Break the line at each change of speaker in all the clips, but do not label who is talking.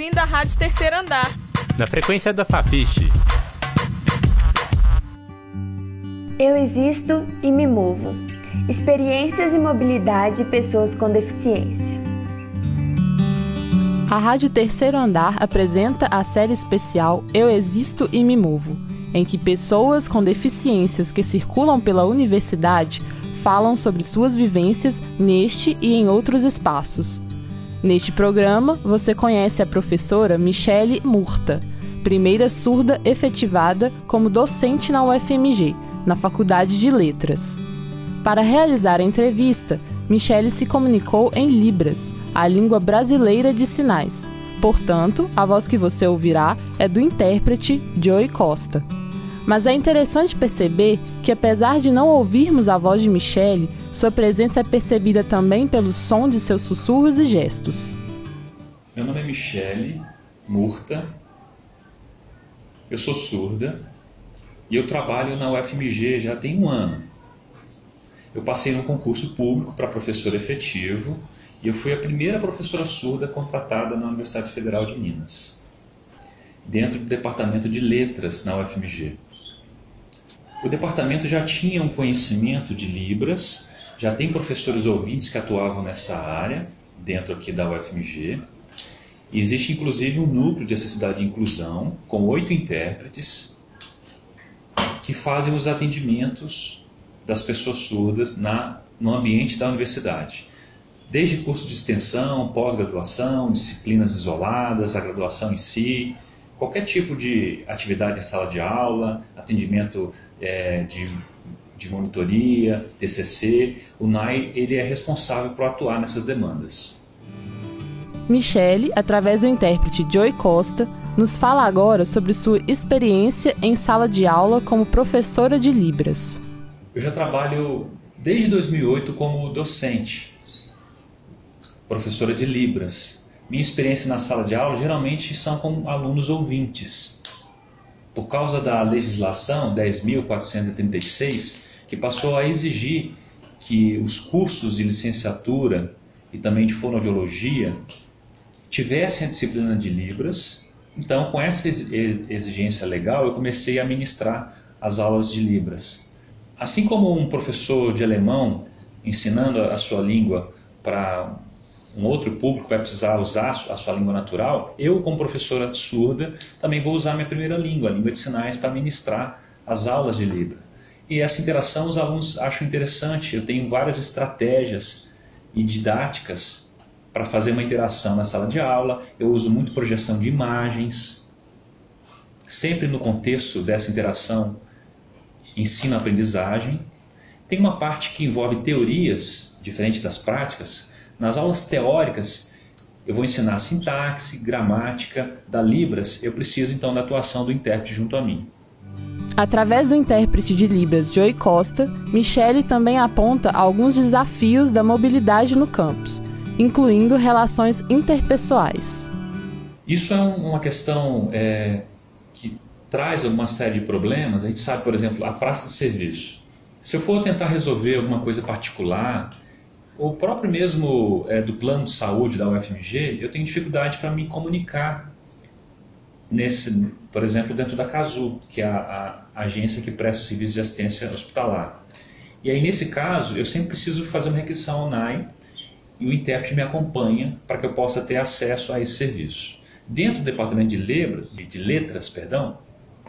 ouvindo a Rádio Terceiro Andar.
Na frequência da Fafiche.
Eu existo e me movo. Experiências e mobilidade de pessoas com deficiência.
A Rádio Terceiro Andar apresenta a série especial Eu Existo e Me Movo, em que pessoas com deficiências que circulam pela universidade falam sobre suas vivências neste e em outros espaços. Neste programa, você conhece a professora Michele Murta, primeira surda efetivada como docente na UFMG, na Faculdade de Letras. Para realizar a entrevista, Michele se comunicou em Libras, a língua brasileira de sinais. Portanto, a voz que você ouvirá é do intérprete Joey Costa. Mas é interessante perceber que, apesar de não ouvirmos a voz de Michele, sua presença é percebida também pelo som de seus sussurros e gestos.
Meu nome é Michele Murta, eu sou surda e eu trabalho na UFMG já tem um ano. Eu passei num concurso público para professor efetivo e eu fui a primeira professora surda contratada na Universidade Federal de Minas, dentro do departamento de letras na UFMG. O departamento já tinha um conhecimento de Libras, já tem professores ouvintes que atuavam nessa área, dentro aqui da UFMG. Existe inclusive um núcleo de acessibilidade e inclusão, com oito intérpretes, que fazem os atendimentos das pessoas surdas na, no ambiente da universidade. Desde curso de extensão, pós-graduação, disciplinas isoladas, a graduação em si, qualquer tipo de atividade em sala de aula, atendimento é, de, de monitoria, TCC, o NAI ele é responsável por atuar nessas demandas.
Michele, através do intérprete Joey Costa, nos fala agora sobre sua experiência em sala de aula como professora de Libras.
Eu já trabalho desde 2008 como docente, professora de Libras. Minha experiência na sala de aula geralmente são com alunos ouvintes. Por causa da legislação 10.436, que passou a exigir que os cursos de licenciatura e também de fonoaudiologia tivessem a disciplina de Libras. Então, com essa exigência legal, eu comecei a ministrar as aulas de Libras. Assim como um professor de alemão ensinando a sua língua para um outro público vai precisar usar a sua língua natural, eu, como professora surda, também vou usar minha primeira língua, a língua de sinais, para ministrar as aulas de Libra. E essa interação os alunos acham interessante. Eu tenho várias estratégias e didáticas para fazer uma interação na sala de aula. Eu uso muito projeção de imagens, sempre no contexto dessa interação ensino-aprendizagem. Tem uma parte que envolve teorias, diferente das práticas, nas aulas teóricas, eu vou ensinar sintaxe, gramática, da Libras, eu preciso então da atuação do intérprete junto a mim.
Através do intérprete de Libras Joey Costa, Michele também aponta alguns desafios da mobilidade no campus, incluindo relações interpessoais.
Isso é uma questão é, que traz uma série de problemas. A gente sabe, por exemplo, a praça de serviço. Se eu for tentar resolver alguma coisa particular, o próprio mesmo é, do plano de saúde da UFMG, eu tenho dificuldade para me comunicar nesse, por exemplo, dentro da CASU, que é a, a agência que presta serviço de assistência hospitalar. E aí, nesse caso, eu sempre preciso fazer uma requisição NAI e o intérprete me acompanha para que eu possa ter acesso a esse serviço. Dentro do departamento de, Lebra, de letras, perdão,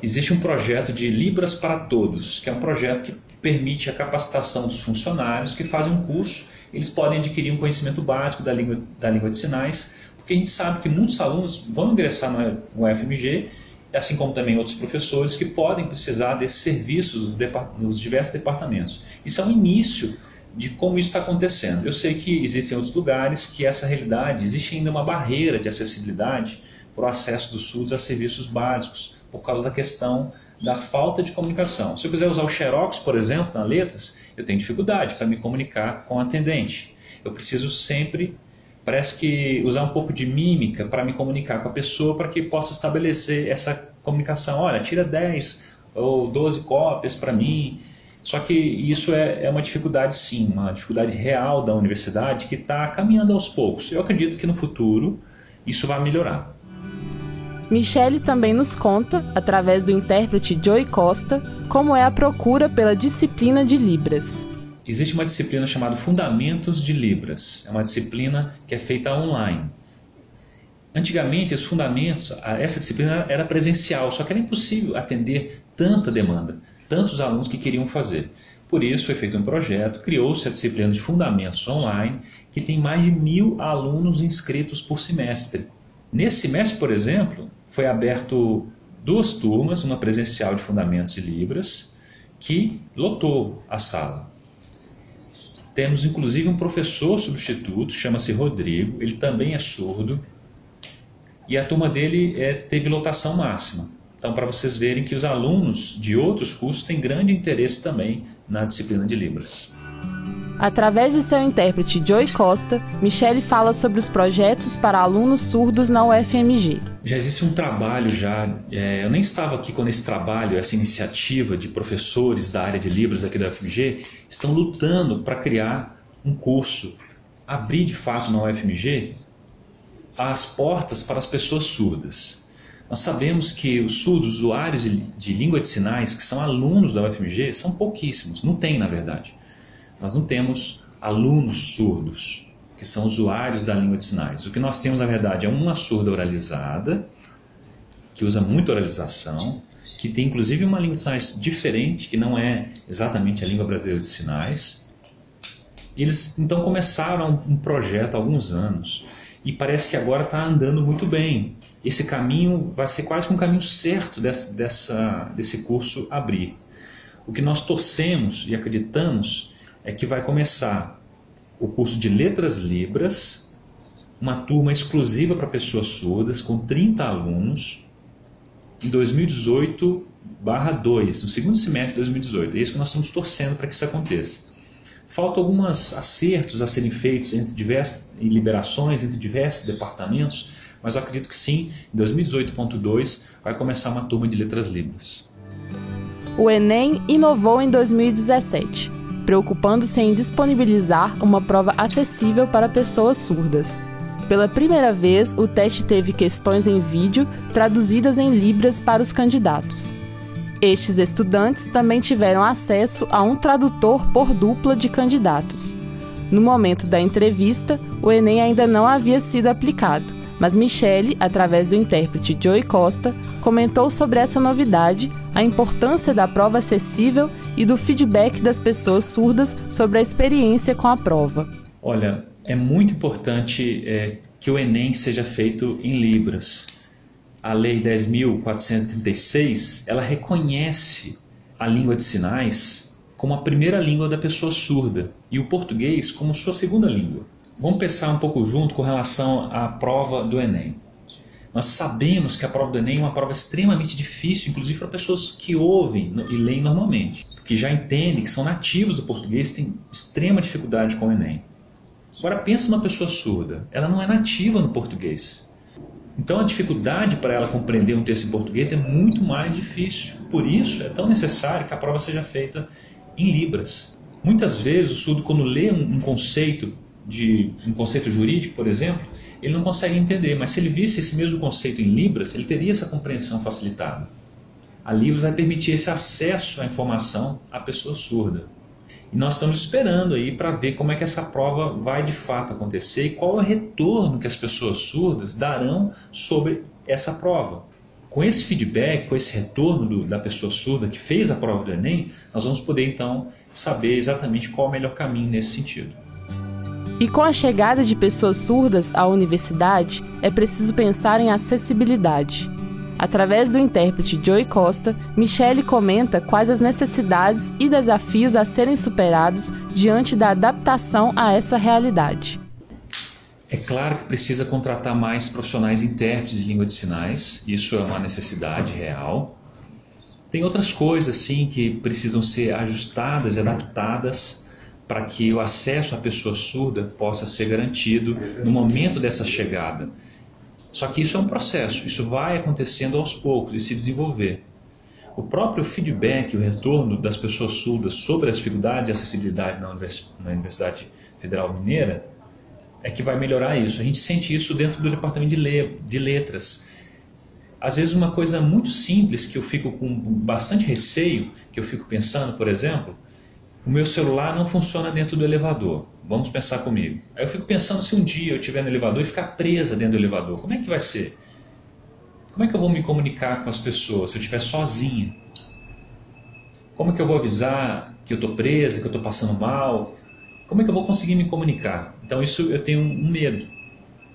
existe um projeto de Libras para Todos, que é um projeto que permite a capacitação dos funcionários que fazem um curso eles podem adquirir um conhecimento básico da língua, da língua de sinais, porque a gente sabe que muitos alunos vão ingressar no UFMG, assim como também outros professores que podem precisar desses serviços nos diversos departamentos. Isso é um início de como isso está acontecendo. Eu sei que existem outros lugares que essa realidade, existe ainda uma barreira de acessibilidade para o acesso dos surdos a serviços básicos, por causa da questão da falta de comunicação. Se eu quiser usar o Xerox, por exemplo, na letras, eu tenho dificuldade para me comunicar com o atendente. Eu preciso sempre, parece que, usar um pouco de mímica para me comunicar com a pessoa para que possa estabelecer essa comunicação. Olha, tira 10 ou 12 cópias para mim. Só que isso é, é, uma dificuldade, sim, uma dificuldade real da universidade que está caminhando aos poucos. Eu acredito que no futuro isso vai melhorar.
Michele também nos conta, através do intérprete Joey Costa, como é a procura pela disciplina de Libras.
Existe uma disciplina chamada Fundamentos de Libras. É uma disciplina que é feita online. Antigamente, os fundamentos, essa disciplina era presencial, só que era impossível atender tanta demanda, tantos alunos que queriam fazer. Por isso, foi feito um projeto, criou-se a disciplina de Fundamentos Online, que tem mais de mil alunos inscritos por semestre. Nesse semestre, por exemplo, foi aberto duas turmas, uma presencial de Fundamentos de Libras, que lotou a sala. Temos inclusive um professor substituto, chama-se Rodrigo, ele também é surdo, e a turma dele é, teve lotação máxima. Então, para vocês verem que os alunos de outros cursos têm grande interesse também na disciplina de Libras.
Através de seu intérprete Joey Costa, Michele fala sobre os projetos para alunos surdos na UFMG.
Já existe um trabalho já, é, eu nem estava aqui quando esse trabalho, essa iniciativa de professores da área de Libras aqui da UFMG estão lutando para criar um curso, abrir de fato na UFMG as portas para as pessoas surdas. Nós sabemos que os surdos, usuários de, de língua de sinais, que são alunos da UFMG, são pouquíssimos, não tem na verdade. Nós não temos alunos surdos, que são usuários da língua de sinais. O que nós temos, na verdade, é uma surda oralizada, que usa muito oralização, que tem inclusive uma língua de sinais diferente, que não é exatamente a língua brasileira de sinais. Eles então começaram um projeto há alguns anos e parece que agora está andando muito bem. Esse caminho vai ser quase que um caminho certo dessa, dessa, desse curso abrir. O que nós torcemos e acreditamos é que vai começar o curso de Letras Libras, uma turma exclusiva para pessoas surdas, com 30 alunos, em 2018 2, no segundo semestre de 2018. É isso que nós estamos torcendo para que isso aconteça. Faltam alguns acertos a serem feitos entre diversos, liberações entre diversos departamentos, mas eu acredito que sim, em 2018.2 vai começar uma turma de letras libras.
O Enem inovou em 2017 preocupando-se em disponibilizar uma prova acessível para pessoas surdas. Pela primeira vez, o teste teve questões em vídeo traduzidas em Libras para os candidatos. Estes estudantes também tiveram acesso a um tradutor por dupla de candidatos. No momento da entrevista, o Enem ainda não havia sido aplicado, mas Michele, através do intérprete Joey Costa, comentou sobre essa novidade a importância da prova acessível e do feedback das pessoas surdas sobre a experiência com a prova.
Olha, é muito importante é, que o Enem seja feito em Libras. A Lei 10.436 ela reconhece a língua de sinais como a primeira língua da pessoa surda e o português como sua segunda língua. Vamos pensar um pouco junto com relação à prova do Enem. Nós sabemos que a prova do Enem é uma prova extremamente difícil, inclusive para pessoas que ouvem e leem normalmente, que já entendem que são nativos do português, têm extrema dificuldade com o Enem. Agora pensa uma pessoa surda, ela não é nativa no português. Então a dificuldade para ela compreender um texto em português é muito mais difícil. Por isso é tão necessário que a prova seja feita em libras. Muitas vezes o surdo quando lê um conceito de um conceito jurídico, por exemplo, ele não consegue entender, mas se ele visse esse mesmo conceito em Libras, ele teria essa compreensão facilitada. A Libras vai permitir esse acesso à informação à pessoa surda. E nós estamos esperando aí para ver como é que essa prova vai de fato acontecer e qual é o retorno que as pessoas surdas darão sobre essa prova. Com esse feedback, com esse retorno do, da pessoa surda que fez a prova do Enem, nós vamos poder então saber exatamente qual é o melhor caminho nesse sentido.
E com a chegada de pessoas surdas à universidade, é preciso pensar em acessibilidade. Através do intérprete Joey Costa, Michele comenta quais as necessidades e desafios a serem superados diante da adaptação a essa realidade.
É claro que precisa contratar mais profissionais intérpretes de língua de sinais, isso é uma necessidade real. Tem outras coisas sim que precisam ser ajustadas e adaptadas para que o acesso à pessoa surda possa ser garantido no momento dessa chegada. Só que isso é um processo, isso vai acontecendo aos poucos e se desenvolver. O próprio feedback, o retorno das pessoas surdas sobre as dificuldades e acessibilidade na Universidade Federal Mineira é que vai melhorar isso. A gente sente isso dentro do departamento de letras. Às vezes uma coisa muito simples que eu fico com bastante receio, que eu fico pensando, por exemplo, o meu celular não funciona dentro do elevador. Vamos pensar comigo. Aí eu fico pensando se um dia eu estiver no elevador e ficar presa dentro do elevador, como é que vai ser? Como é que eu vou me comunicar com as pessoas se eu estiver sozinha? Como é que eu vou avisar que eu estou presa, que eu estou passando mal? Como é que eu vou conseguir me comunicar? Então isso eu tenho um medo,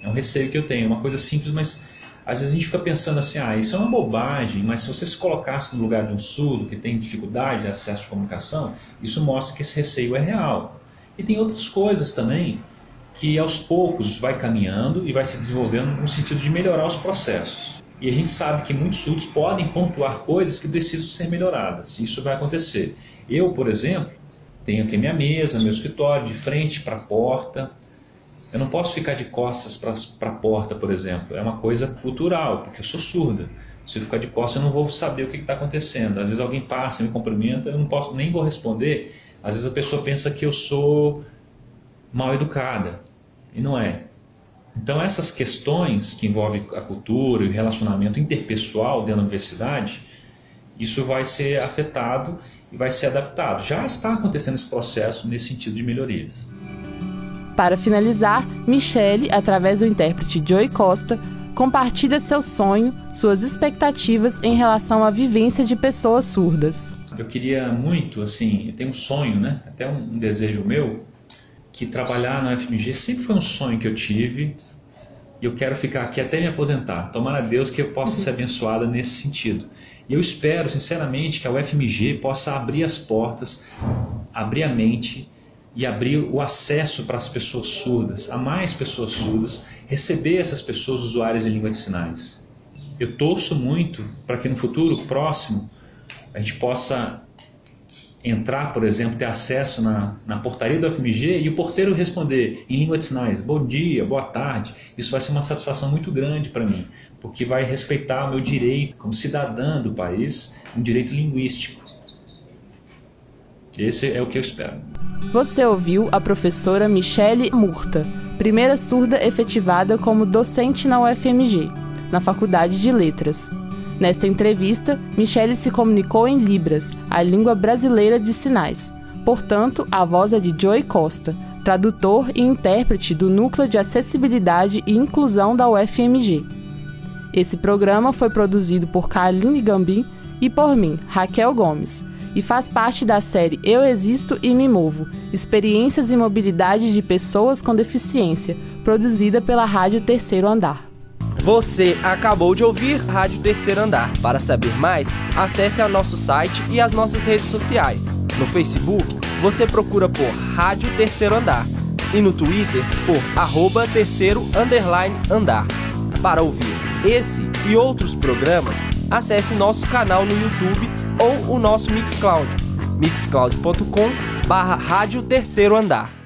é um receio que eu tenho, uma coisa simples, mas às vezes a gente fica pensando assim, ah, isso é uma bobagem, mas se você se colocasse no lugar de um surdo que tem dificuldade de acesso à comunicação, isso mostra que esse receio é real. E tem outras coisas também que aos poucos vai caminhando e vai se desenvolvendo no sentido de melhorar os processos. E a gente sabe que muitos surdos podem pontuar coisas que precisam ser melhoradas. Isso vai acontecer. Eu, por exemplo, tenho aqui minha mesa, meu escritório, de frente para a porta. Eu não posso ficar de costas para a porta, por exemplo. É uma coisa cultural, porque eu sou surda. Se eu ficar de costas, eu não vou saber o que está acontecendo. Às vezes alguém passa, me cumprimenta, eu não posso nem vou responder. Às vezes a pessoa pensa que eu sou mal educada e não é. Então, essas questões que envolvem a cultura e o relacionamento interpessoal dentro da universidade, isso vai ser afetado e vai ser adaptado. Já está acontecendo esse processo nesse sentido de melhorias.
Para finalizar, Michele, através do intérprete Joey Costa, compartilha seu sonho, suas expectativas em relação à vivência de pessoas surdas.
Eu queria muito, assim, eu tenho um sonho, né? Até um desejo meu, que trabalhar na FMG sempre foi um sonho que eu tive e eu quero ficar aqui até me aposentar. Tomara a Deus que eu possa ser abençoada nesse sentido. E eu espero, sinceramente, que a UFMG possa abrir as portas, abrir a mente e abrir o acesso para as pessoas surdas, a mais pessoas surdas, receber essas pessoas usuárias de língua de sinais. Eu torço muito para que no futuro próximo a gente possa entrar, por exemplo, ter acesso na, na portaria do FMG e o porteiro responder em língua de sinais, bom dia, boa tarde, isso vai ser uma satisfação muito grande para mim, porque vai respeitar o meu direito como cidadã do país, um direito linguístico. Esse é o que eu espero.
Você ouviu a professora Michele Murta, primeira surda efetivada como docente na UFMG, na Faculdade de Letras. Nesta entrevista, Michele se comunicou em Libras, a língua brasileira de sinais. Portanto, a voz é de Joey Costa, tradutor e intérprete do Núcleo de Acessibilidade e Inclusão da UFMG. Esse programa foi produzido por Kaline Gambim e por mim, Raquel Gomes, e faz parte da série Eu Existo e Me Movo Experiências e Mobilidade de Pessoas com Deficiência, produzida pela Rádio Terceiro Andar.
Você acabou de ouvir Rádio Terceiro Andar. Para saber mais, acesse ao nosso site e as nossas redes sociais. No Facebook, você procura por Rádio Terceiro Andar e no Twitter por arroba terceiro underline andar. Para ouvir esse e outros programas, acesse nosso canal no YouTube ou o nosso Mixcloud, mixcloud.com barra Rádio Terceiro Andar.